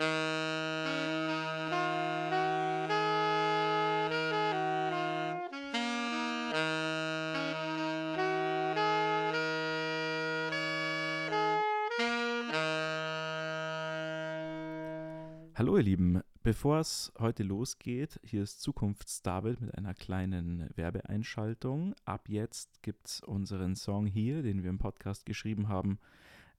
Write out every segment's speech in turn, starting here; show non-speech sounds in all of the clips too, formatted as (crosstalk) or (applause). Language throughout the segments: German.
Hallo ihr Lieben, bevor es heute losgeht, hier ist Zukunftsdavid mit einer kleinen Werbeeinschaltung. Ab jetzt gibt es unseren Song hier, den wir im Podcast geschrieben haben,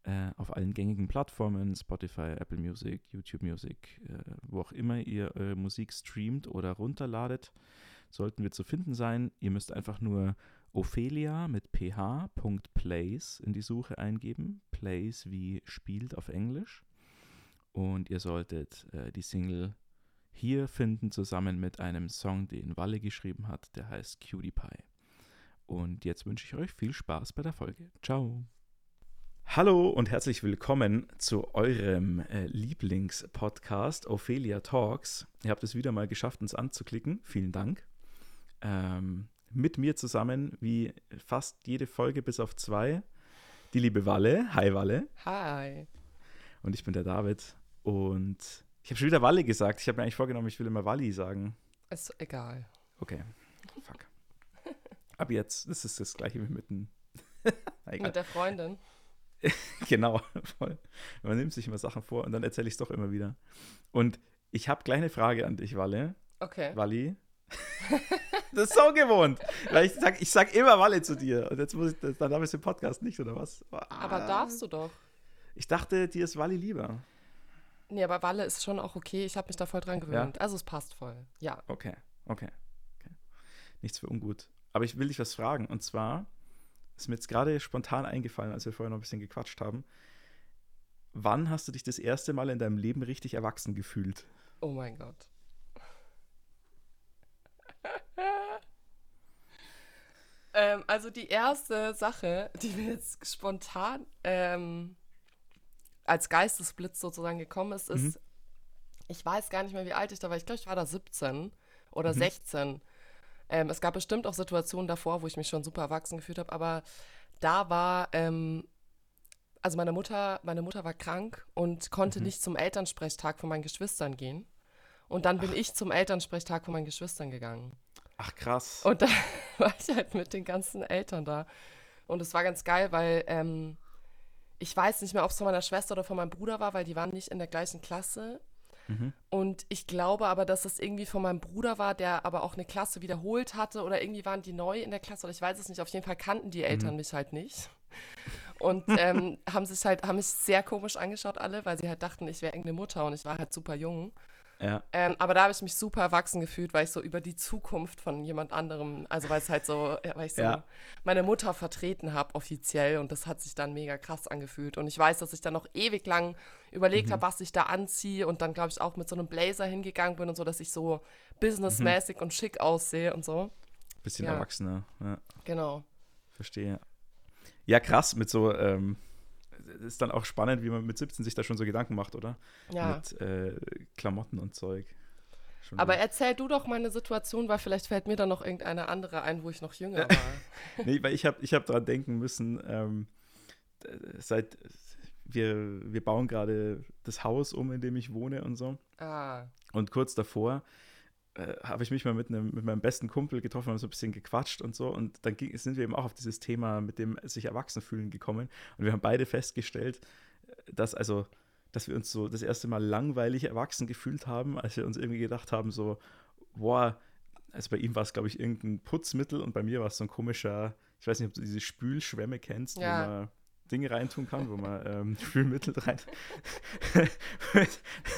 äh, auf allen gängigen Plattformen, Spotify, Apple Music, YouTube Music, äh, wo auch immer ihr eure Musik streamt oder runterladet, sollten wir zu finden sein. Ihr müsst einfach nur Ophelia mit ph.plays in die Suche eingeben. Plays wie spielt auf Englisch. Und ihr solltet äh, die Single hier finden, zusammen mit einem Song, den Walle geschrieben hat, der heißt Cutie Pie. Und jetzt wünsche ich euch viel Spaß bei der Folge. Ciao. Hallo und herzlich willkommen zu eurem äh, Lieblingspodcast Ophelia Talks. Ihr habt es wieder mal geschafft, uns anzuklicken. Vielen Dank. Ähm, mit mir zusammen, wie fast jede Folge bis auf zwei, die liebe Walle. Hi Walle. Hi. Und ich bin der David. Und ich habe schon wieder Walli gesagt. Ich habe mir eigentlich vorgenommen, ich will immer Walli sagen. Ist egal. Okay. Fuck. Ab jetzt ist es das gleiche wie mit dem. (laughs) mit der Freundin. (laughs) genau, voll. Man nimmt sich immer Sachen vor und dann erzähle ich es doch immer wieder. Und ich habe kleine Frage an dich, Walle. Okay. Walli. (laughs) das ist so gewohnt. Weil ich sag, ich sag immer Walle zu dir. Und jetzt muss ich, dann darf ich es im Podcast nicht, oder was? Aber darfst du doch. Ich dachte, dir ist Walli lieber. Nee, aber Walle ist schon auch okay. Ich habe mich da voll dran gewöhnt. Ja? Also es passt voll. Ja. Okay, okay, okay. Nichts für ungut. Aber ich will dich was fragen. Und zwar ist mir jetzt gerade spontan eingefallen, als wir vorher noch ein bisschen gequatscht haben. Wann hast du dich das erste Mal in deinem Leben richtig erwachsen gefühlt? Oh mein Gott. (laughs) ähm, also die erste Sache, die mir jetzt spontan ähm, als Geistesblitz sozusagen gekommen ist, ist, mhm. ich weiß gar nicht mehr, wie alt ich da war. Ich glaube, ich war da 17 oder mhm. 16. Ähm, es gab bestimmt auch Situationen davor, wo ich mich schon super erwachsen gefühlt habe, aber da war, ähm, also meine Mutter, meine Mutter war krank und konnte mhm. nicht zum Elternsprechtag von meinen Geschwistern gehen. Und dann bin Ach. ich zum Elternsprechtag von meinen Geschwistern gegangen. Ach krass. Und da (laughs) war ich halt mit den ganzen Eltern da. Und es war ganz geil, weil ähm, ich weiß nicht mehr, ob es von meiner Schwester oder von meinem Bruder war, weil die waren nicht in der gleichen Klasse. Mhm. Und ich glaube aber, dass es irgendwie von meinem Bruder war, der aber auch eine Klasse wiederholt hatte oder irgendwie waren die neu in der Klasse oder ich weiß es nicht. Auf jeden Fall kannten die Eltern mhm. mich halt nicht. Und ähm, (laughs) haben sich halt, haben mich sehr komisch angeschaut alle, weil sie halt dachten, ich wäre irgendeine Mutter und ich war halt super jung. Ja. Ähm, aber da habe ich mich super erwachsen gefühlt, weil ich so über die Zukunft von jemand anderem, also weil es halt so, weil ich so ja. meine Mutter vertreten habe offiziell und das hat sich dann mega krass angefühlt. Und ich weiß, dass ich dann noch ewig lang überlegt mhm. habe, was ich da anziehe und dann, glaube ich, auch mit so einem Blazer hingegangen bin und so, dass ich so businessmäßig mhm. und schick aussehe und so. Bisschen ja. erwachsener, ja. Genau. Verstehe. Ja, krass, mit so, ähm, ist dann auch spannend, wie man mit 17 sich da schon so Gedanken macht, oder? Ja. Mit äh, Klamotten und Zeug. Schon Aber gut. erzähl du doch meine Situation, weil vielleicht fällt mir dann noch irgendeine andere ein, wo ich noch jünger (laughs) war. nee, weil ich habe ich hab daran denken müssen, ähm, seit wir, wir bauen gerade das Haus um, in dem ich wohne und so. Ah. Und kurz davor äh, habe ich mich mal mit, einem, mit meinem besten Kumpel getroffen, haben so ein bisschen gequatscht und so. Und dann ging, sind wir eben auch auf dieses Thema mit dem sich erwachsen fühlen gekommen. Und wir haben beide festgestellt, äh, dass also dass wir uns so das erste Mal langweilig erwachsen gefühlt haben, als wir uns irgendwie gedacht haben, so, boah, also bei ihm war es, glaube ich, irgendein Putzmittel und bei mir war es so ein komischer, ich weiß nicht, ob du diese Spülschwämme kennst, ja. wo man Dinge reintun kann, wo man ähm, (laughs) Spülmittel rein. (laughs)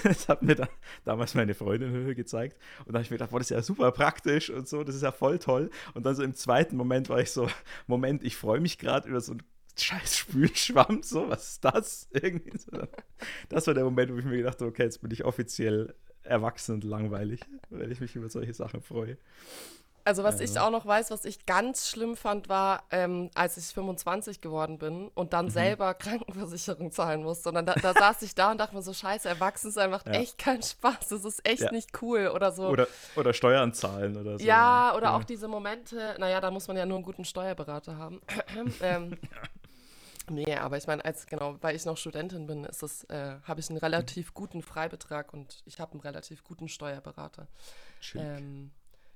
das hat mir da, damals meine Freundin gezeigt. Und da habe ich mir gedacht, boah, das ist ja super praktisch und so, das ist ja voll toll. Und dann so im zweiten Moment war ich so, Moment, ich freue mich gerade über so einen scheiß Spülschwamm, so, was ist das? (laughs) Irgendwie so. Das war der Moment, wo ich mir gedacht habe, okay, jetzt bin ich offiziell erwachsen und langweilig, weil ich mich über solche Sachen freue. Also was ja. ich auch noch weiß, was ich ganz schlimm fand, war, ähm, als ich 25 geworden bin und dann mhm. selber (laughs) Krankenversicherung zahlen musste. Und dann da, da saß ich da und dachte mir so, scheiße, erwachsen sein macht ja. echt keinen Spaß. Das ist echt ja. nicht cool oder so. Oder, oder Steuern zahlen oder so. Ja, oder auch diese Momente, naja, da muss man ja nur einen guten Steuerberater haben. (clears throat) ähm, Nee, aber ich meine, als genau, weil ich noch Studentin bin, ist das, äh, habe ich einen relativ guten Freibetrag und ich habe einen relativ guten Steuerberater. Ähm,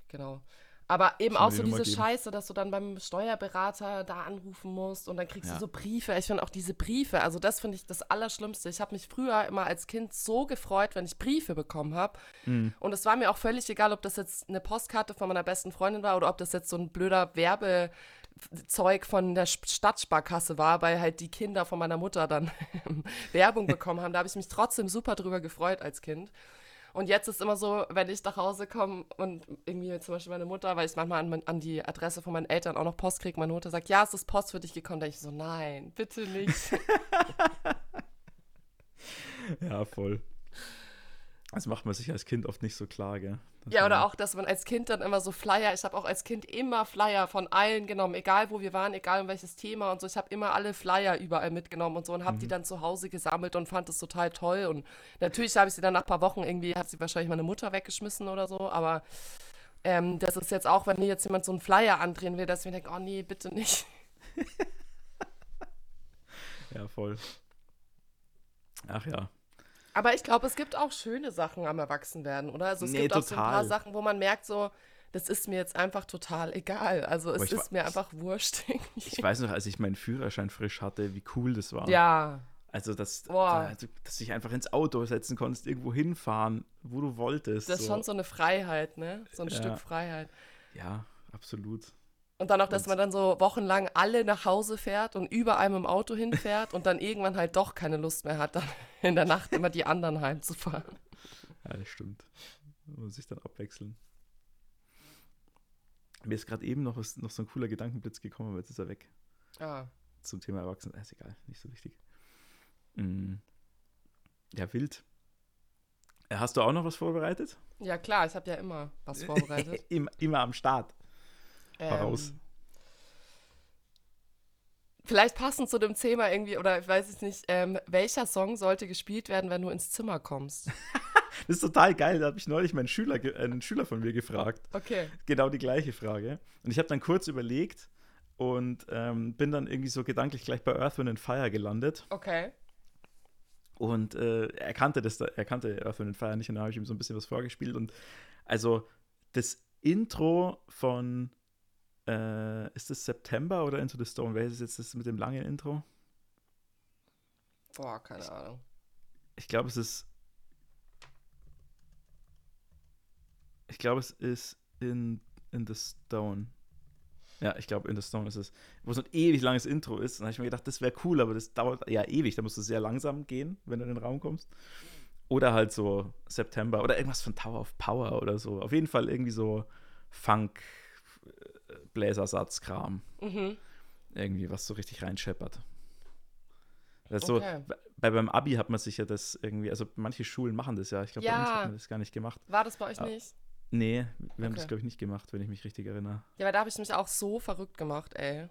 genau. Aber eben auch so diese Scheiße, dass du dann beim Steuerberater da anrufen musst und dann kriegst ja. du so Briefe. Ich finde auch diese Briefe, also das finde ich das Allerschlimmste. Ich habe mich früher immer als Kind so gefreut, wenn ich Briefe bekommen habe. Mhm. Und es war mir auch völlig egal, ob das jetzt eine Postkarte von meiner besten Freundin war oder ob das jetzt so ein blöder Werbezeug von der Stadtsparkasse war, weil halt die Kinder von meiner Mutter dann (laughs) Werbung bekommen haben. Da habe ich mich trotzdem super drüber gefreut als Kind. Und jetzt ist immer so, wenn ich nach Hause komme und irgendwie zum Beispiel meine Mutter, weil ich manchmal an, an die Adresse von meinen Eltern auch noch Post kriege, meine Mutter sagt, ja, es ist Post für dich gekommen, denke ich so, nein, bitte nicht. (laughs) ja, voll. Das macht man sich als Kind oft nicht so klar, gell? Das ja, oder auch, dass man als Kind dann immer so Flyer, ich habe auch als Kind immer Flyer von allen genommen, egal wo wir waren, egal um welches Thema und so. Ich habe immer alle Flyer überall mitgenommen und so und habe mhm. die dann zu Hause gesammelt und fand das total toll. Und natürlich habe ich sie dann nach ein paar Wochen irgendwie, hat sie wahrscheinlich meine Mutter weggeschmissen oder so, aber ähm, das ist jetzt auch, wenn hier jetzt jemand so einen Flyer andrehen will, dass ich mir denke, oh nee, bitte nicht. (laughs) ja, voll. Ach ja. Aber ich glaube, es gibt auch schöne Sachen am Erwachsenwerden, oder? Also es nee, gibt total. auch so ein paar Sachen, wo man merkt, so, das ist mir jetzt einfach total egal. Also es ist mir einfach wurscht. (laughs) ich weiß noch, als ich meinen Führerschein frisch hatte, wie cool das war. Ja. Also, dass, da, dass du dich einfach ins Auto setzen konntest, irgendwo hinfahren, wo du wolltest. Das ist so. schon so eine Freiheit, ne? So ein ja. Stück Freiheit. Ja, absolut. Und dann auch, dass man dann so wochenlang alle nach Hause fährt und über einem im Auto hinfährt und dann irgendwann halt doch keine Lust mehr hat, dann (laughs) in der Nacht immer die anderen heimzufahren. Ja, das stimmt. Man muss sich dann abwechseln. Mir ist gerade eben noch, was, noch so ein cooler Gedankenblitz gekommen, aber jetzt ist er weg. Ah. Zum Thema Erwachsenen. Ist egal, nicht so wichtig. Mhm. Ja, wild. Hast du auch noch was vorbereitet? Ja, klar, ich habe ja immer was vorbereitet. (laughs) immer, immer am Start. Voraus. Ähm, vielleicht passend zu dem Thema irgendwie, oder ich weiß es nicht, ähm, welcher Song sollte gespielt werden, wenn du ins Zimmer kommst? (laughs) das ist total geil. Da habe ich neulich meinen Schüler, äh, einen Schüler von mir gefragt. Okay. Genau die gleiche Frage. Und ich habe dann kurz überlegt und ähm, bin dann irgendwie so gedanklich gleich bei Earth, Wind Fire gelandet. Okay. Und äh, er kannte das, er kannte Earth, Wind Fire nicht und da habe ich ihm so ein bisschen was vorgespielt. Und also das Intro von äh, ist es September oder Into the Stone? Welches ist jetzt das mit dem langen Intro? Boah, keine ich, Ahnung. Ich glaube, es ist. Ich glaube, es ist in, in the Stone. Ja, ich glaube, in the Stone ist es. Wo so ein ewig langes Intro ist. Und da habe ich mir gedacht, das wäre cool, aber das dauert ja ewig. Da musst du sehr langsam gehen, wenn du in den Raum kommst. Oder halt so September oder irgendwas von Tower of Power oder so. Auf jeden Fall irgendwie so Funk, Bläsersatzkram. Mhm. Irgendwie, was so richtig reinscheppert. Also, okay. bei, beim Abi hat man sich ja das irgendwie, also manche Schulen machen das ja. Ich glaube, ja. bei uns hat man das gar nicht gemacht. War das bei euch Aber, nicht? Nee, wir okay. haben das, glaube ich, nicht gemacht, wenn ich mich richtig erinnere. Ja, weil da habe ich mich auch so verrückt gemacht, ey.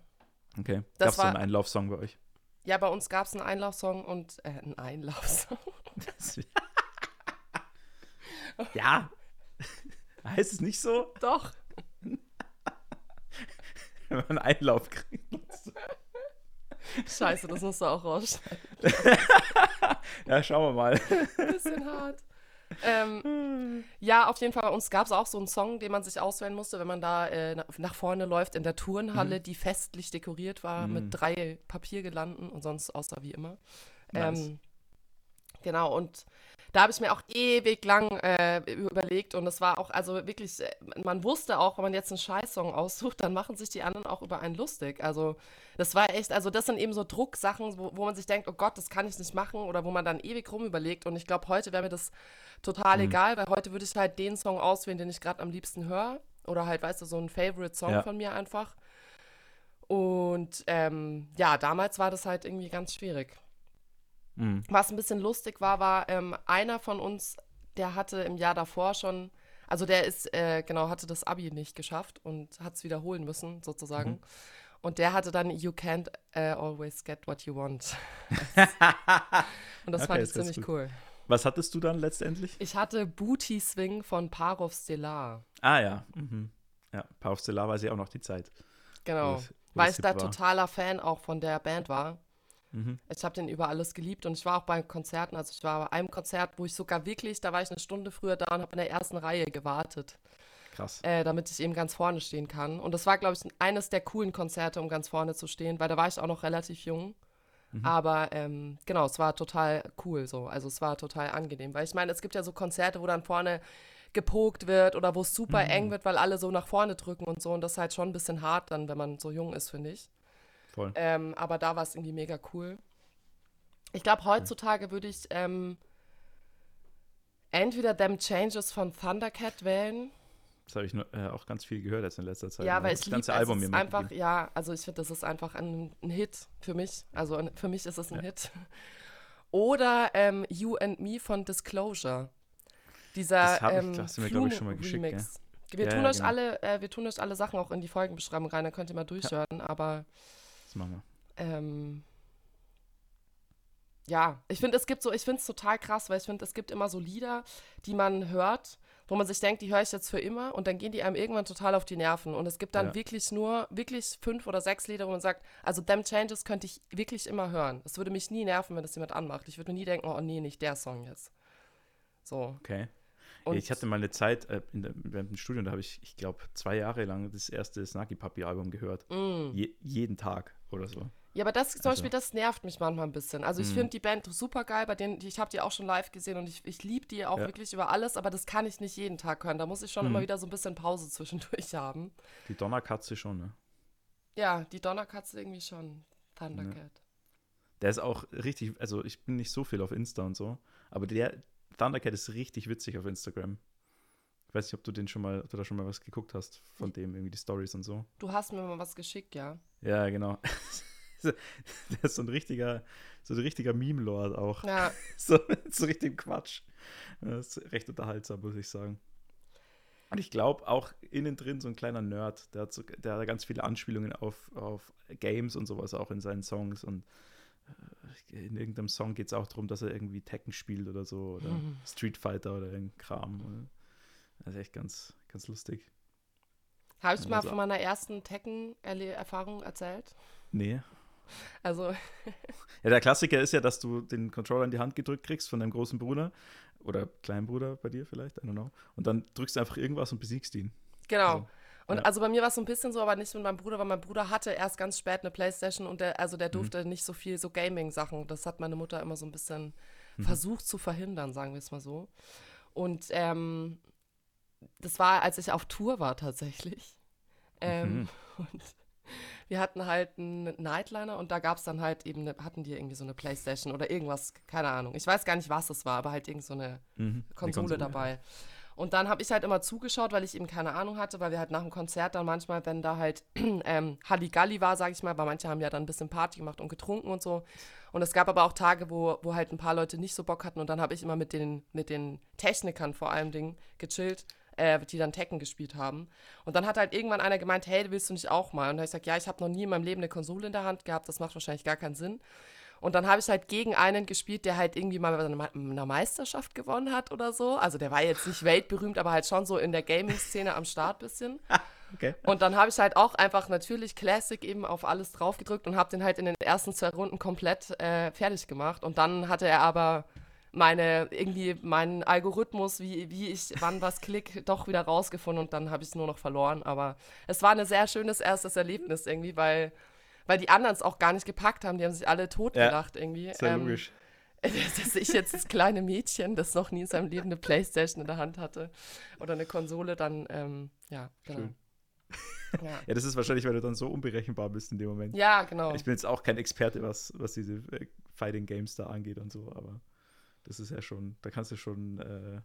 Okay. Gab es so einen Einlaufsong bei euch? Ja, bei uns gab es einen Einlaufsong und äh, einen Einlaufsong. (laughs) ja. (laughs) heißt es nicht so? Doch. (laughs) wenn man einen Einlauf kriegt. Scheiße, das musst du auch rausschneiden. (laughs) ja, schauen wir mal. Bisschen hart. Ähm, ja, auf jeden Fall. Bei uns gab es auch so einen Song, den man sich auswählen musste, wenn man da äh, nach vorne läuft in der Turnhalle, mhm. die festlich dekoriert war mhm. mit drei Papiergelanden und sonst außer wie immer. Nice. Ähm, genau, und da habe ich mir auch ewig lang äh, überlegt und es war auch, also wirklich, äh, man wusste auch, wenn man jetzt einen Scheißsong aussucht, dann machen sich die anderen auch über einen lustig. Also das war echt, also das sind eben so Drucksachen, wo, wo man sich denkt, oh Gott, das kann ich nicht machen oder wo man dann ewig rum überlegt und ich glaube, heute wäre mir das total mhm. egal, weil heute würde ich halt den Song auswählen, den ich gerade am liebsten höre oder halt, weißt du, so ein Favorite-Song ja. von mir einfach. Und ähm, ja, damals war das halt irgendwie ganz schwierig. Mhm. Was ein bisschen lustig war, war ähm, einer von uns, der hatte im Jahr davor schon, also der ist, äh, genau, hatte das Abi nicht geschafft und hat es wiederholen müssen, sozusagen. Mhm. Und der hatte dann You can't uh, always get what you want. und das okay, fand ich ziemlich cool. Was hattest du dann letztendlich? Ich hatte Booty Swing von Parov Stellar. Ah ja. Mhm. Ja, Parov Stellar war sie auch noch die Zeit. Genau. Weil ich da war. totaler Fan auch von der Band war. Mhm. Ich habe den über alles geliebt und ich war auch bei Konzerten, also ich war bei einem Konzert, wo ich sogar wirklich, da war ich eine Stunde früher da und habe in der ersten Reihe gewartet. Krass. Äh, damit ich eben ganz vorne stehen kann. Und das war, glaube ich, eines der coolen Konzerte, um ganz vorne zu stehen, weil da war ich auch noch relativ jung. Mhm. Aber ähm, genau, es war total cool so. Also es war total angenehm. Weil ich meine, es gibt ja so Konzerte, wo dann vorne gepokt wird oder wo es super mhm. eng wird, weil alle so nach vorne drücken und so. Und das ist halt schon ein bisschen hart dann, wenn man so jung ist, finde ich. Voll. Ähm, aber da war es irgendwie mega cool. Ich glaube, heutzutage würde ich ähm, entweder Them Changes von Thundercat wählen. Das habe ich nur, äh, auch ganz viel gehört jetzt in letzter Zeit. Ja, weil es das ganze lieb, Album mir einfach, ja, also ich finde, das ist einfach ein, ein, Hit für mich. Also ein, für mich ist es ein ja. Hit. Oder ähm, You and Me von Disclosure. Dieser das ähm, ich, mir, glaube ich, schon mal geschickt. Remix. Ja. Wir, ja, tun euch genau. alle, äh, wir tun euch alle Sachen auch in die Folgenbeschreibung rein, dann könnt ihr mal durchhören, aber das machen wir. Ähm, ja, ich finde, es gibt so, ich finde es total krass, weil ich finde, es gibt immer so Lieder, die man hört, wo man sich denkt, die höre ich jetzt für immer und dann gehen die einem irgendwann total auf die Nerven. Und es gibt dann ja. wirklich nur, wirklich fünf oder sechs Lieder, wo man sagt, also Them Changes könnte ich wirklich immer hören. Es würde mich nie nerven, wenn das jemand anmacht. Ich würde nie denken, oh nee, nicht der Song jetzt. So. Okay. Und ich hatte mal eine Zeit äh, in der, während dem Studium, da habe ich, ich glaube, zwei Jahre lang das erste Snarky Puppy Album gehört. Mm. Je, jeden Tag oder so. Ja, aber das zum also. Beispiel, das nervt mich manchmal ein bisschen. Also ich mm. finde die Band super geil, bei denen, ich habe die auch schon live gesehen und ich, ich liebe die auch ja. wirklich über alles, aber das kann ich nicht jeden Tag hören. Da muss ich schon mm. immer wieder so ein bisschen Pause (laughs) zwischendurch haben. Die Donnerkatze schon, ne? Ja, die Donnerkatze irgendwie schon. Thundercat. Ja. Der ist auch richtig, also ich bin nicht so viel auf Insta und so, aber der, Thundercat ist richtig witzig auf Instagram. Ich weiß nicht, ob du den schon mal, ob du da schon mal was geguckt hast von dem, irgendwie die Stories und so. Du hast mir mal was geschickt, ja. Ja, genau. (laughs) Der ist so ein richtiger, so ein richtiger Meme-Lord auch. Ja. (laughs) so, so richtig Quatsch. Das ist recht unterhaltsam, muss ich sagen. Und ich glaube auch innen drin so ein kleiner Nerd, der hat, so, der hat ganz viele Anspielungen auf, auf Games und sowas auch in seinen Songs und in irgendeinem Song geht es auch darum, dass er irgendwie Tekken spielt oder so oder mhm. Street Fighter oder irgendein Kram. Das ist echt ganz, ganz lustig. Habe ich also, mal von meiner ersten Tekken-Erfahrung erzählt? Nee. Also. (laughs) ja, der Klassiker ist ja, dass du den Controller in die Hand gedrückt kriegst von deinem großen Bruder oder kleinen Bruder bei dir vielleicht, I don't know. Und dann drückst du einfach irgendwas und besiegst ihn. Genau. Also, und ja. also bei mir war es so ein bisschen so, aber nicht mit meinem Bruder, weil mein Bruder hatte erst ganz spät eine Playstation und der, also der mhm. durfte mhm. nicht so viel so Gaming-Sachen. Das hat meine Mutter immer so ein bisschen mhm. versucht zu verhindern, sagen wir es mal so. Und ähm, das war, als ich auf Tour war tatsächlich. Ähm, mhm. (laughs) Und wir hatten halt einen Nightliner und da gab es dann halt eben, eine, hatten die irgendwie so eine Playstation oder irgendwas, keine Ahnung. Ich weiß gar nicht, was es war, aber halt irgend so eine mhm. Konsole, Konsole dabei. Ja. Und dann habe ich halt immer zugeschaut, weil ich eben keine Ahnung hatte, weil wir halt nach dem Konzert dann manchmal, wenn da halt (clears throat) ähm, Halligalli war, sage ich mal, weil manche haben ja dann ein bisschen Party gemacht und getrunken und so. Und es gab aber auch Tage, wo, wo halt ein paar Leute nicht so Bock hatten und dann habe ich immer mit den, mit den Technikern vor allem Dingen gechillt, äh, die dann Tekken gespielt haben. Und dann hat halt irgendwann einer gemeint, hey, willst du nicht auch mal? Und dann habe ich gesagt, ja, ich habe noch nie in meinem Leben eine Konsole in der Hand gehabt, das macht wahrscheinlich gar keinen Sinn. Und dann habe ich halt gegen einen gespielt, der halt irgendwie mal eine Meisterschaft gewonnen hat oder so. Also der war jetzt nicht weltberühmt, aber halt schon so in der Gaming-Szene am Start bisschen. (laughs) Okay. Und dann habe ich halt auch einfach natürlich Classic eben auf alles drauf gedrückt und habe den halt in den ersten zwei Runden komplett äh, fertig gemacht. Und dann hatte er aber meine, irgendwie meinen Algorithmus, wie, wie ich wann was klick, doch wieder rausgefunden und dann habe ich es nur noch verloren. Aber es war ein sehr schönes erstes Erlebnis irgendwie, weil weil die anderen es auch gar nicht gepackt haben. Die haben sich alle totgelacht ja, irgendwie. Sehr ähm, logisch. (laughs) Dass ich jetzt das kleine Mädchen, das noch nie in seinem Leben eine Playstation in der Hand hatte oder eine Konsole, dann, ähm, ja, genau. Schön. (laughs) Ja. ja. das ist wahrscheinlich, weil du dann so unberechenbar bist in dem Moment. Ja, genau. Ich bin jetzt auch kein Experte, was, was diese äh, Fighting Games da angeht und so, aber das ist ja schon, da kannst du schon, äh,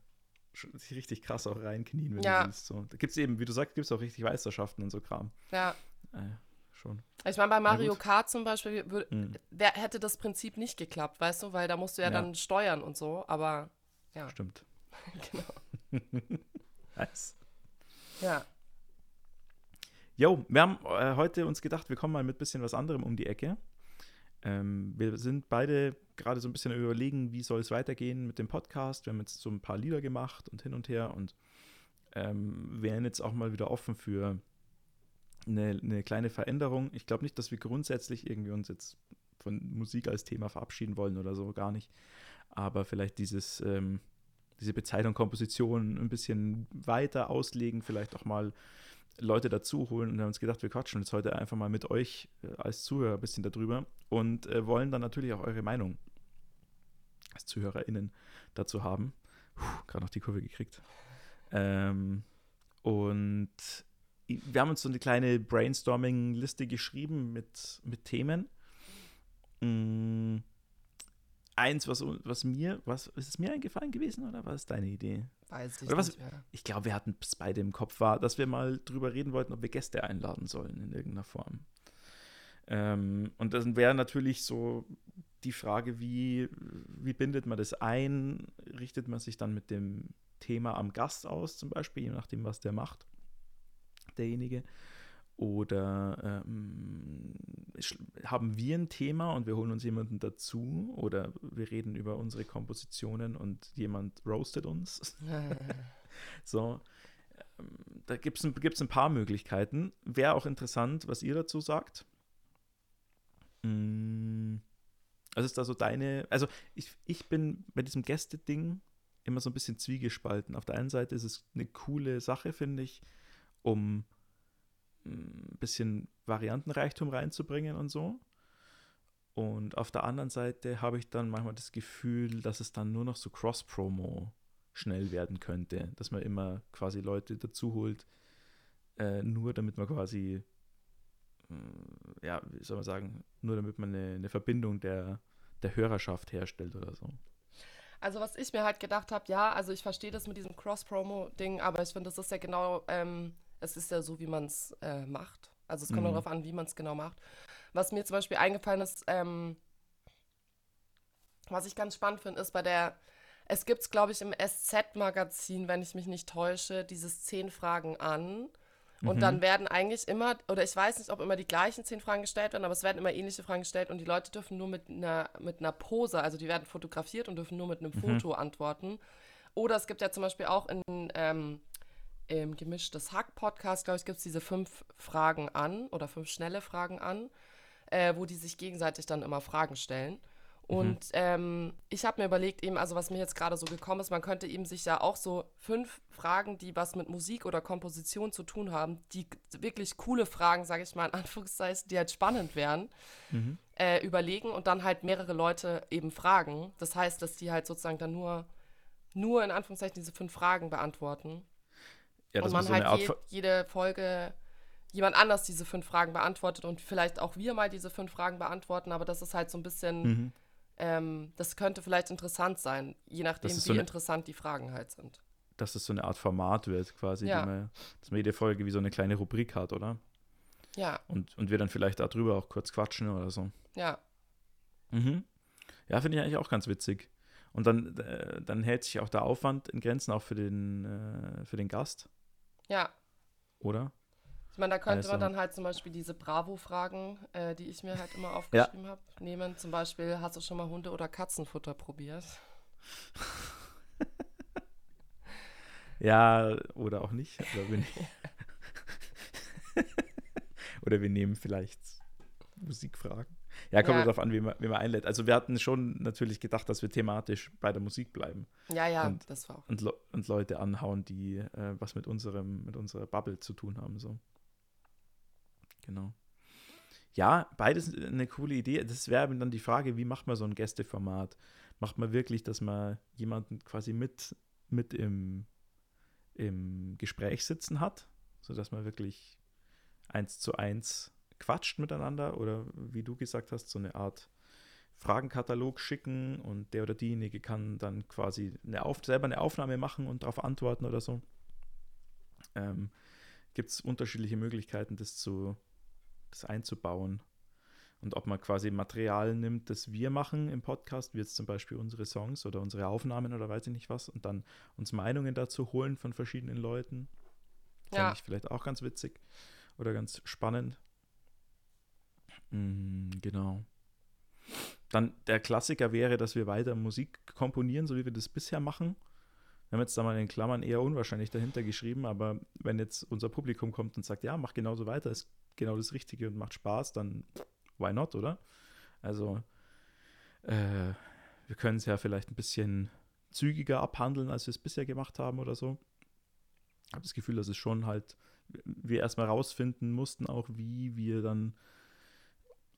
schon richtig krass auch reinknien, wenn ja. du willst. So. Da gibt es eben, wie du sagst, gibt es auch richtig Meisterschaften und so Kram. Ja. Äh, schon. Ich meine, bei Mario Kart zum Beispiel würd, mhm. wär, hätte das Prinzip nicht geklappt, weißt du, weil da musst du ja, ja. dann steuern und so, aber ja. Stimmt. (laughs) genau. (laughs) nice. Ja. Jo, wir haben äh, heute uns gedacht, wir kommen mal mit ein bisschen was anderem um die Ecke. Ähm, wir sind beide gerade so ein bisschen überlegen, wie soll es weitergehen mit dem Podcast. Wir haben jetzt so ein paar Lieder gemacht und hin und her und ähm, wären jetzt auch mal wieder offen für eine, eine kleine Veränderung. Ich glaube nicht, dass wir grundsätzlich irgendwie uns jetzt von Musik als Thema verabschieden wollen oder so, gar nicht. Aber vielleicht dieses, ähm, diese Bezeichnung Komposition ein bisschen weiter auslegen, vielleicht auch mal Leute dazu holen und haben uns gedacht, wir quatschen jetzt heute einfach mal mit euch äh, als Zuhörer ein bisschen darüber und äh, wollen dann natürlich auch eure Meinung als ZuhörerInnen dazu haben. Gerade noch die Kurve gekriegt. Ähm, und wir haben uns so eine kleine Brainstorming-Liste geschrieben mit, mit Themen. Mm, eins, was, was mir, was ist es mir eingefallen gewesen oder war es deine Idee? Weiß ich oder was, nicht mehr. Ich glaube, wir hatten es beide im Kopf, war, dass wir mal drüber reden wollten, ob wir Gäste einladen sollen in irgendeiner Form. Ähm, und dann wäre natürlich so die Frage, wie, wie bindet man das ein? Richtet man sich dann mit dem Thema am Gast aus, zum Beispiel, je nachdem, was der macht, derjenige? Oder ähm, haben wir ein Thema und wir holen uns jemanden dazu? Oder wir reden über unsere Kompositionen und jemand roastet uns? (laughs) so, ähm, da gibt es ein, gibt's ein paar Möglichkeiten. Wäre auch interessant, was ihr dazu sagt. Mm, also ist da so deine, also ich, ich bin bei diesem Gäste-Ding immer so ein bisschen zwiegespalten. Auf der einen Seite ist es eine coole Sache, finde ich, um ein bisschen Variantenreichtum reinzubringen und so. Und auf der anderen Seite habe ich dann manchmal das Gefühl, dass es dann nur noch so Cross-Promo schnell werden könnte, dass man immer quasi Leute dazu holt, äh, nur damit man quasi, äh, ja, wie soll man sagen, nur damit man eine, eine Verbindung der, der Hörerschaft herstellt oder so. Also was ich mir halt gedacht habe, ja, also ich verstehe das mit diesem Cross-Promo-Ding, aber ich finde, das ist ja genau ähm, es ist ja so, wie man es äh, macht. Also es kommt mhm. darauf an, wie man es genau macht. Was mir zum Beispiel eingefallen ist, ähm, was ich ganz spannend finde, ist bei der, es gibt es, glaube ich, im SZ-Magazin, wenn ich mich nicht täusche, dieses zehn Fragen an. Und mhm. dann werden eigentlich immer, oder ich weiß nicht, ob immer die gleichen zehn Fragen gestellt werden, aber es werden immer ähnliche Fragen gestellt und die Leute dürfen nur mit einer, mit einer Pose, also die werden fotografiert und dürfen nur mit einem mhm. Foto antworten. Oder es gibt ja zum Beispiel auch in ähm, im Gemischtes Hack-Podcast, glaube ich, gibt es diese fünf Fragen an oder fünf schnelle Fragen an, äh, wo die sich gegenseitig dann immer Fragen stellen. Mhm. Und mhm. ähm, ich habe mir überlegt, eben, also was mir jetzt gerade so gekommen ist, man könnte eben sich ja auch so fünf Fragen, die was mit Musik oder Komposition zu tun haben, die wirklich coole Fragen, sage ich mal in Anführungszeichen, die halt spannend wären, mhm. äh, überlegen und dann halt mehrere Leute eben fragen. Das heißt, dass die halt sozusagen dann nur, nur in Anführungszeichen diese fünf Fragen beantworten. Ja, und man so halt je, jede Folge jemand anders diese fünf Fragen beantwortet und vielleicht auch wir mal diese fünf Fragen beantworten, aber das ist halt so ein bisschen, mhm. ähm, das könnte vielleicht interessant sein, je nachdem, wie so eine, interessant die Fragen halt sind. Dass es so eine Art Format wird, quasi, ja. man, dass man jede Folge wie so eine kleine Rubrik hat, oder? Ja. Und, und wir dann vielleicht darüber auch kurz quatschen oder so. Ja. Mhm. Ja, finde ich eigentlich auch ganz witzig. Und dann, äh, dann hält sich auch der Aufwand in Grenzen auch für den, äh, für den Gast. Ja. Oder? Ich meine, da könnte also. man dann halt zum Beispiel diese Bravo-Fragen, äh, die ich mir halt immer aufgeschrieben ja. habe, nehmen. Zum Beispiel, hast du schon mal Hunde- oder Katzenfutter probiert? (laughs) ja, oder auch nicht. Oder wir, (laughs) oder wir nehmen vielleicht Musikfragen. Ja, kommt ja. darauf an, wie man, wie man einlädt. Also wir hatten schon natürlich gedacht, dass wir thematisch bei der Musik bleiben. Ja, ja, und, das war auch. Und, und Leute anhauen, die äh, was mit unserem, mit unserer Bubble zu tun haben. So. Genau. Ja, beides eine coole Idee. Das wäre dann die Frage, wie macht man so ein Gästeformat? Macht man wirklich, dass man jemanden quasi mit, mit im, im Gespräch sitzen hat, sodass man wirklich eins zu eins quatscht miteinander oder wie du gesagt hast, so eine Art Fragenkatalog schicken und der oder diejenige kann dann quasi eine Auf selber eine Aufnahme machen und darauf antworten oder so. Ähm, Gibt es unterschiedliche Möglichkeiten, das, zu, das einzubauen. Und ob man quasi Material nimmt, das wir machen im Podcast, wie jetzt zum Beispiel unsere Songs oder unsere Aufnahmen oder weiß ich nicht was, und dann uns Meinungen dazu holen von verschiedenen Leuten. Ja. Fände ich vielleicht auch ganz witzig oder ganz spannend. Mm, genau. Dann der Klassiker wäre, dass wir weiter Musik komponieren, so wie wir das bisher machen. Wir haben jetzt da mal in Klammern eher unwahrscheinlich dahinter geschrieben, aber wenn jetzt unser Publikum kommt und sagt, ja, mach genauso weiter, ist genau das Richtige und macht Spaß, dann why not, oder? Also äh, wir können es ja vielleicht ein bisschen zügiger abhandeln, als wir es bisher gemacht haben oder so. Ich habe das Gefühl, dass es schon halt, wir erstmal rausfinden mussten, auch wie wir dann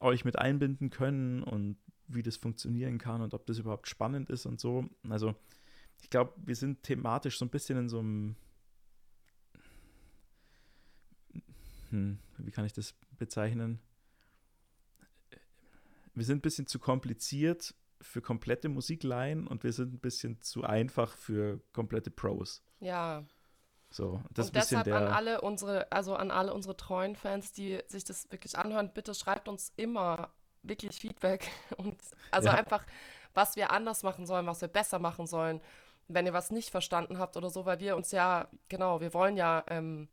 euch mit einbinden können und wie das funktionieren kann und ob das überhaupt spannend ist und so. Also ich glaube, wir sind thematisch so ein bisschen in so einem, hm, wie kann ich das bezeichnen? Wir sind ein bisschen zu kompliziert für komplette Musikleihen und wir sind ein bisschen zu einfach für komplette Pros. Ja. So, das und deshalb an alle unsere, also an alle unsere treuen Fans, die sich das wirklich anhören, bitte schreibt uns immer wirklich Feedback (laughs) und also ja. einfach, was wir anders machen sollen, was wir besser machen sollen, wenn ihr was nicht verstanden habt oder so, weil wir uns ja, genau, wir wollen ja ähm,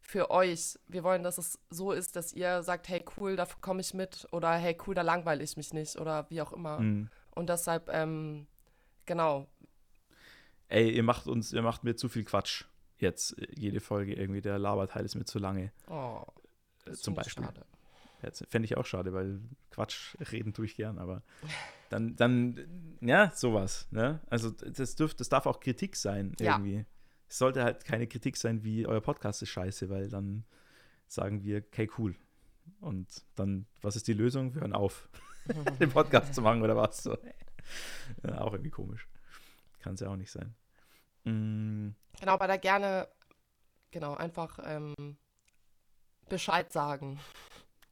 für euch, wir wollen, dass es so ist, dass ihr sagt, hey cool, da komme ich mit oder hey cool, da langweile ich mich nicht oder wie auch immer. Mhm. Und deshalb, ähm, genau. Ey, ihr macht uns, ihr macht mir zu viel Quatsch jetzt äh, jede Folge irgendwie. Der Laberteil ist mir zu lange. Oh, äh, zum Beispiel. Schade. Fände ich auch schade, weil Quatsch (laughs) reden tue ich gern, aber dann, dann ja, sowas. Ne? Also das, dürf, das darf auch Kritik sein irgendwie. Ja. Es sollte halt keine Kritik sein, wie euer Podcast ist scheiße, weil dann sagen wir, okay, cool. Und dann, was ist die Lösung? Wir hören auf, (laughs) den Podcast zu machen oder was? So. (laughs) Ja, auch irgendwie komisch. Kann es ja auch nicht sein. Mm. Genau, aber da gerne, genau, einfach ähm, Bescheid sagen.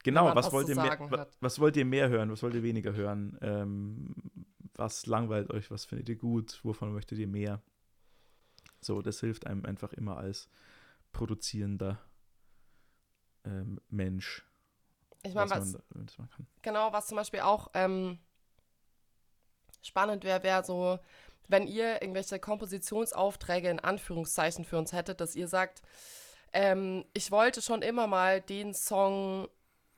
Genau, was, was wollt ihr mehr, was, was, wollt ihr mehr hören, was wollt ihr weniger hören? Ähm, was langweilt euch, was findet ihr gut, wovon möchtet ihr mehr? So, das hilft einem einfach immer als produzierender ähm, Mensch. Ich meine, was, was genau, was zum Beispiel auch ähm, spannend wäre, wäre so, wenn ihr irgendwelche Kompositionsaufträge in Anführungszeichen für uns hättet, dass ihr sagt, ähm, ich wollte schon immer mal den Song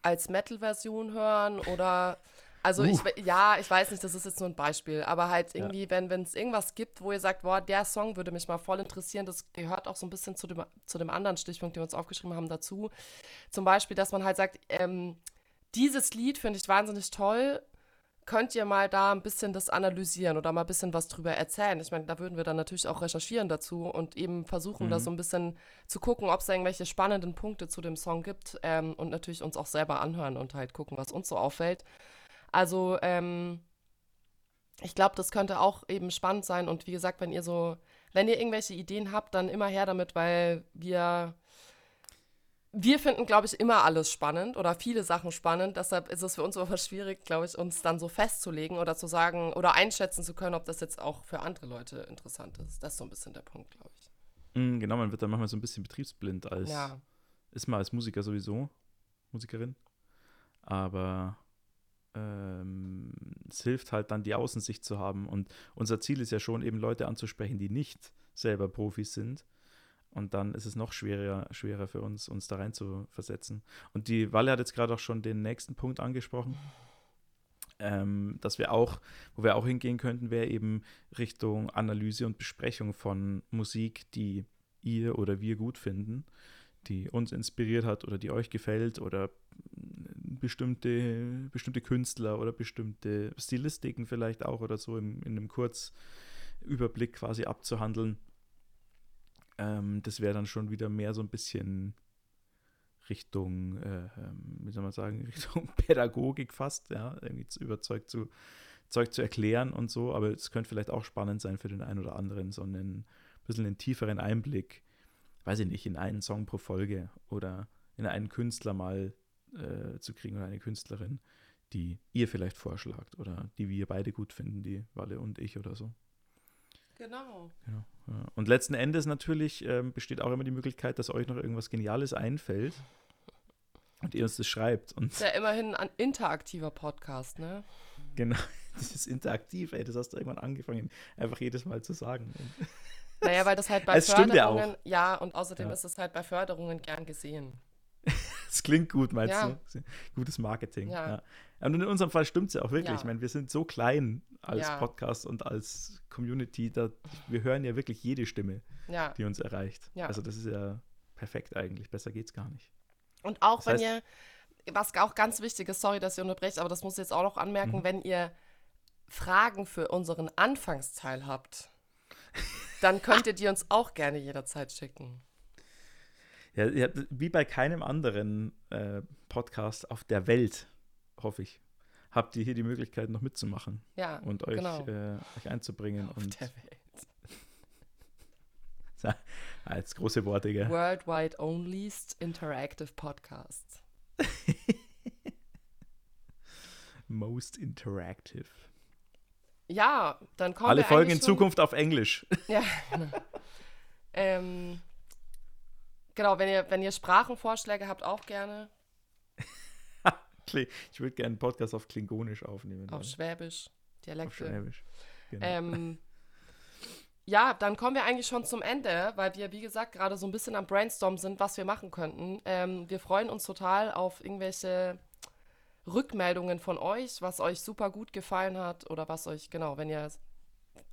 als Metal-Version hören oder also uh. ich ja, ich weiß nicht, das ist jetzt nur ein Beispiel, aber halt irgendwie, ja. wenn es irgendwas gibt, wo ihr sagt, boah, der Song würde mich mal voll interessieren, das gehört auch so ein bisschen zu dem, zu dem anderen Stichpunkt, den wir uns aufgeschrieben haben, dazu. Zum Beispiel, dass man halt sagt, ähm, dieses Lied finde ich wahnsinnig toll. Könnt ihr mal da ein bisschen das analysieren oder mal ein bisschen was drüber erzählen? Ich meine, da würden wir dann natürlich auch recherchieren dazu und eben versuchen, mhm. da so ein bisschen zu gucken, ob es irgendwelche spannenden Punkte zu dem Song gibt ähm, und natürlich uns auch selber anhören und halt gucken, was uns so auffällt. Also, ähm, ich glaube, das könnte auch eben spannend sein. Und wie gesagt, wenn ihr so, wenn ihr irgendwelche Ideen habt, dann immer her damit, weil wir, wir finden, glaube ich, immer alles spannend oder viele Sachen spannend. Deshalb ist es für uns aber (laughs) schwierig, glaube ich, uns dann so festzulegen oder zu sagen oder einschätzen zu können, ob das jetzt auch für andere Leute interessant ist. Das ist so ein bisschen der Punkt, glaube ich. Mm, genau, man wird dann manchmal so ein bisschen betriebsblind als, ja. ist man als Musiker sowieso, Musikerin. Aber ähm, es hilft halt dann die Außensicht zu haben. Und unser Ziel ist ja schon eben Leute anzusprechen, die nicht selber Profis sind. Und dann ist es noch schwerer, schwerer für uns, uns da rein zu versetzen. Und die Walle hat jetzt gerade auch schon den nächsten Punkt angesprochen. Ähm, dass wir auch, wo wir auch hingehen könnten, wäre eben Richtung Analyse und Besprechung von Musik, die ihr oder wir gut finden, die uns inspiriert hat oder die euch gefällt oder bestimmte, bestimmte Künstler oder bestimmte Stilistiken vielleicht auch oder so im, in einem Kurzüberblick quasi abzuhandeln. Ähm, das wäre dann schon wieder mehr so ein bisschen Richtung, äh, ähm, wie soll man sagen, (laughs) Richtung Pädagogik fast, ja, irgendwie zu überzeugt zu, Zeug zu erklären und so, aber es könnte vielleicht auch spannend sein für den einen oder anderen, so einen bisschen einen tieferen Einblick, weiß ich nicht, in einen Song pro Folge oder in einen Künstler mal äh, zu kriegen oder eine Künstlerin, die ihr vielleicht vorschlagt oder die wir beide gut finden, die Walle und ich oder so. Genau. genau ja. Und letzten Endes natürlich ähm, besteht auch immer die Möglichkeit, dass euch noch irgendwas Geniales einfällt und ihr uns das schreibt. Und das ist ja immerhin ein interaktiver Podcast, ne? Genau, (laughs) das ist interaktiv, ey, das hast du irgendwann angefangen, einfach jedes Mal zu sagen. Naja, weil das halt bei es Förderungen, ja, ja, und außerdem ja. ist es halt bei Förderungen gern gesehen. Das klingt gut, meinst ja. du? Gutes Marketing. Ja. ja. Und in unserem Fall stimmt es ja auch wirklich. Ja. Ich meine, wir sind so klein als Podcast und als Community, da, wir hören ja wirklich jede Stimme, die uns erreicht. Also das ist ja perfekt eigentlich. Besser geht's gar nicht. Und auch das wenn heißt, ihr was auch ganz wichtig ist, sorry, dass ihr unterbrecht, aber das muss ich jetzt auch noch anmerken, Mhm. wenn ihr Fragen für unseren Anfangsteil habt, dann könnt (laughs) ihr die uns auch gerne jederzeit schicken. Ja, ja, wie bei keinem anderen äh, Podcast auf der Welt, hoffe ich, habt ihr hier die Möglichkeit, noch mitzumachen Ja, und euch, genau. äh, euch einzubringen. Auf und der Welt. (laughs) als große Worte, gell? Worldwide Onlyst Interactive Podcast. (laughs) Most interactive. Ja, dann kommen Alle Folgen in Zukunft auf Englisch. Ja, genau. (laughs) ähm, genau, wenn ihr, wenn ihr Sprachenvorschläge habt, auch gerne (laughs) Ich würde gerne einen Podcast auf Klingonisch aufnehmen. auf dann. Schwäbisch, auf Dialekte. Schwäbisch. Genau. Ähm, ja, dann kommen wir eigentlich schon zum Ende, weil wir, wie gesagt, gerade so ein bisschen am Brainstorm sind, was wir machen könnten. Ähm, wir freuen uns total auf irgendwelche Rückmeldungen von euch, was euch super gut gefallen hat oder was euch, genau, wenn ihr,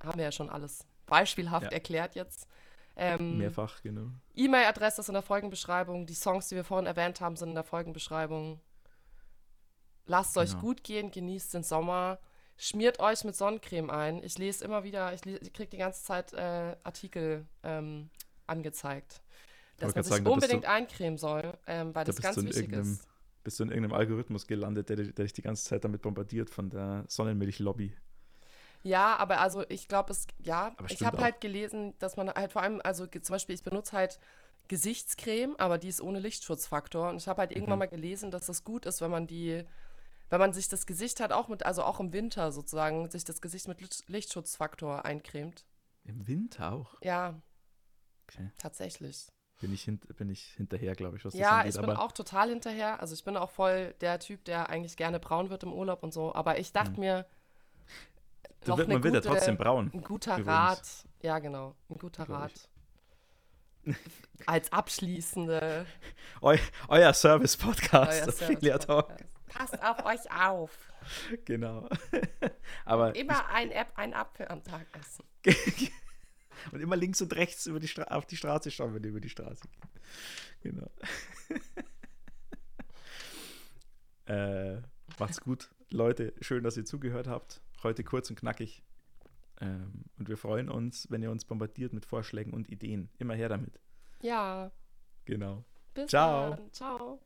haben wir ja schon alles beispielhaft Ja. erklärt jetzt. Ähm, Mehrfach, genau. E-Mail-Adresse ist in der Folgenbeschreibung. Die Songs, die wir vorhin erwähnt haben, sind in der Folgenbeschreibung. Lasst euch Genau. gut gehen, genießt den Sommer. Schmiert euch mit Sonnencreme ein. Ich lese immer wieder, ich, ich kriege die ganze Zeit äh, Artikel ähm, angezeigt, dass man sich sagen, unbedingt du- eincremen soll, ähm, weil da das bist ganz du in wichtig irgendeinem- ist. Bist du in irgendeinem Algorithmus gelandet, der, der dich die ganze Zeit damit bombardiert von der Sonnenmilch-Lobby? Ja, aber also ich glaube, es, ja, Aber ich habe halt gelesen, dass man halt vor allem, also zum Beispiel, ich benutze halt Gesichtscreme, aber die ist ohne Lichtschutzfaktor. Und ich habe halt irgendwann Mhm. mal gelesen, dass das gut ist, wenn man die, wenn man sich das Gesicht halt auch mit, also auch im Winter sozusagen, sich das Gesicht mit Licht- Lichtschutzfaktor eincremt. Im Winter auch? Ja, Okay. tatsächlich. Bin ich, hint, bin ich hinterher, glaube ich, was das Ja, angeht. ich bin auch total hinterher. Also ich bin auch voll der Typ, der eigentlich gerne braun wird im Urlaub und so. Aber ich dachte Mhm. mir, noch wird, man wird ja gute- trotzdem braun. Ein guter Übrigens. Rat. Ja, genau. Ein guter Rat. (laughs) Als abschließende Eu, euer Service-Podcast, Affiliate (laughs) Talk. Passt auf euch auf. Genau. (laughs) aber Immer ein, App, ein Apfel am Tag essen. und immer links und rechts über die Stra auf die Straße schauen, wenn ihr über die Straße geht. Genau. äh, macht's gut, Leute. Schön, dass ihr zugehört habt. Heute kurz und knackig. Ähm, und wir freuen uns, wenn ihr uns bombardiert mit Vorschlägen und Ideen. Immer her damit. Ja. Genau. Bis Ciao. Dann. Ciao.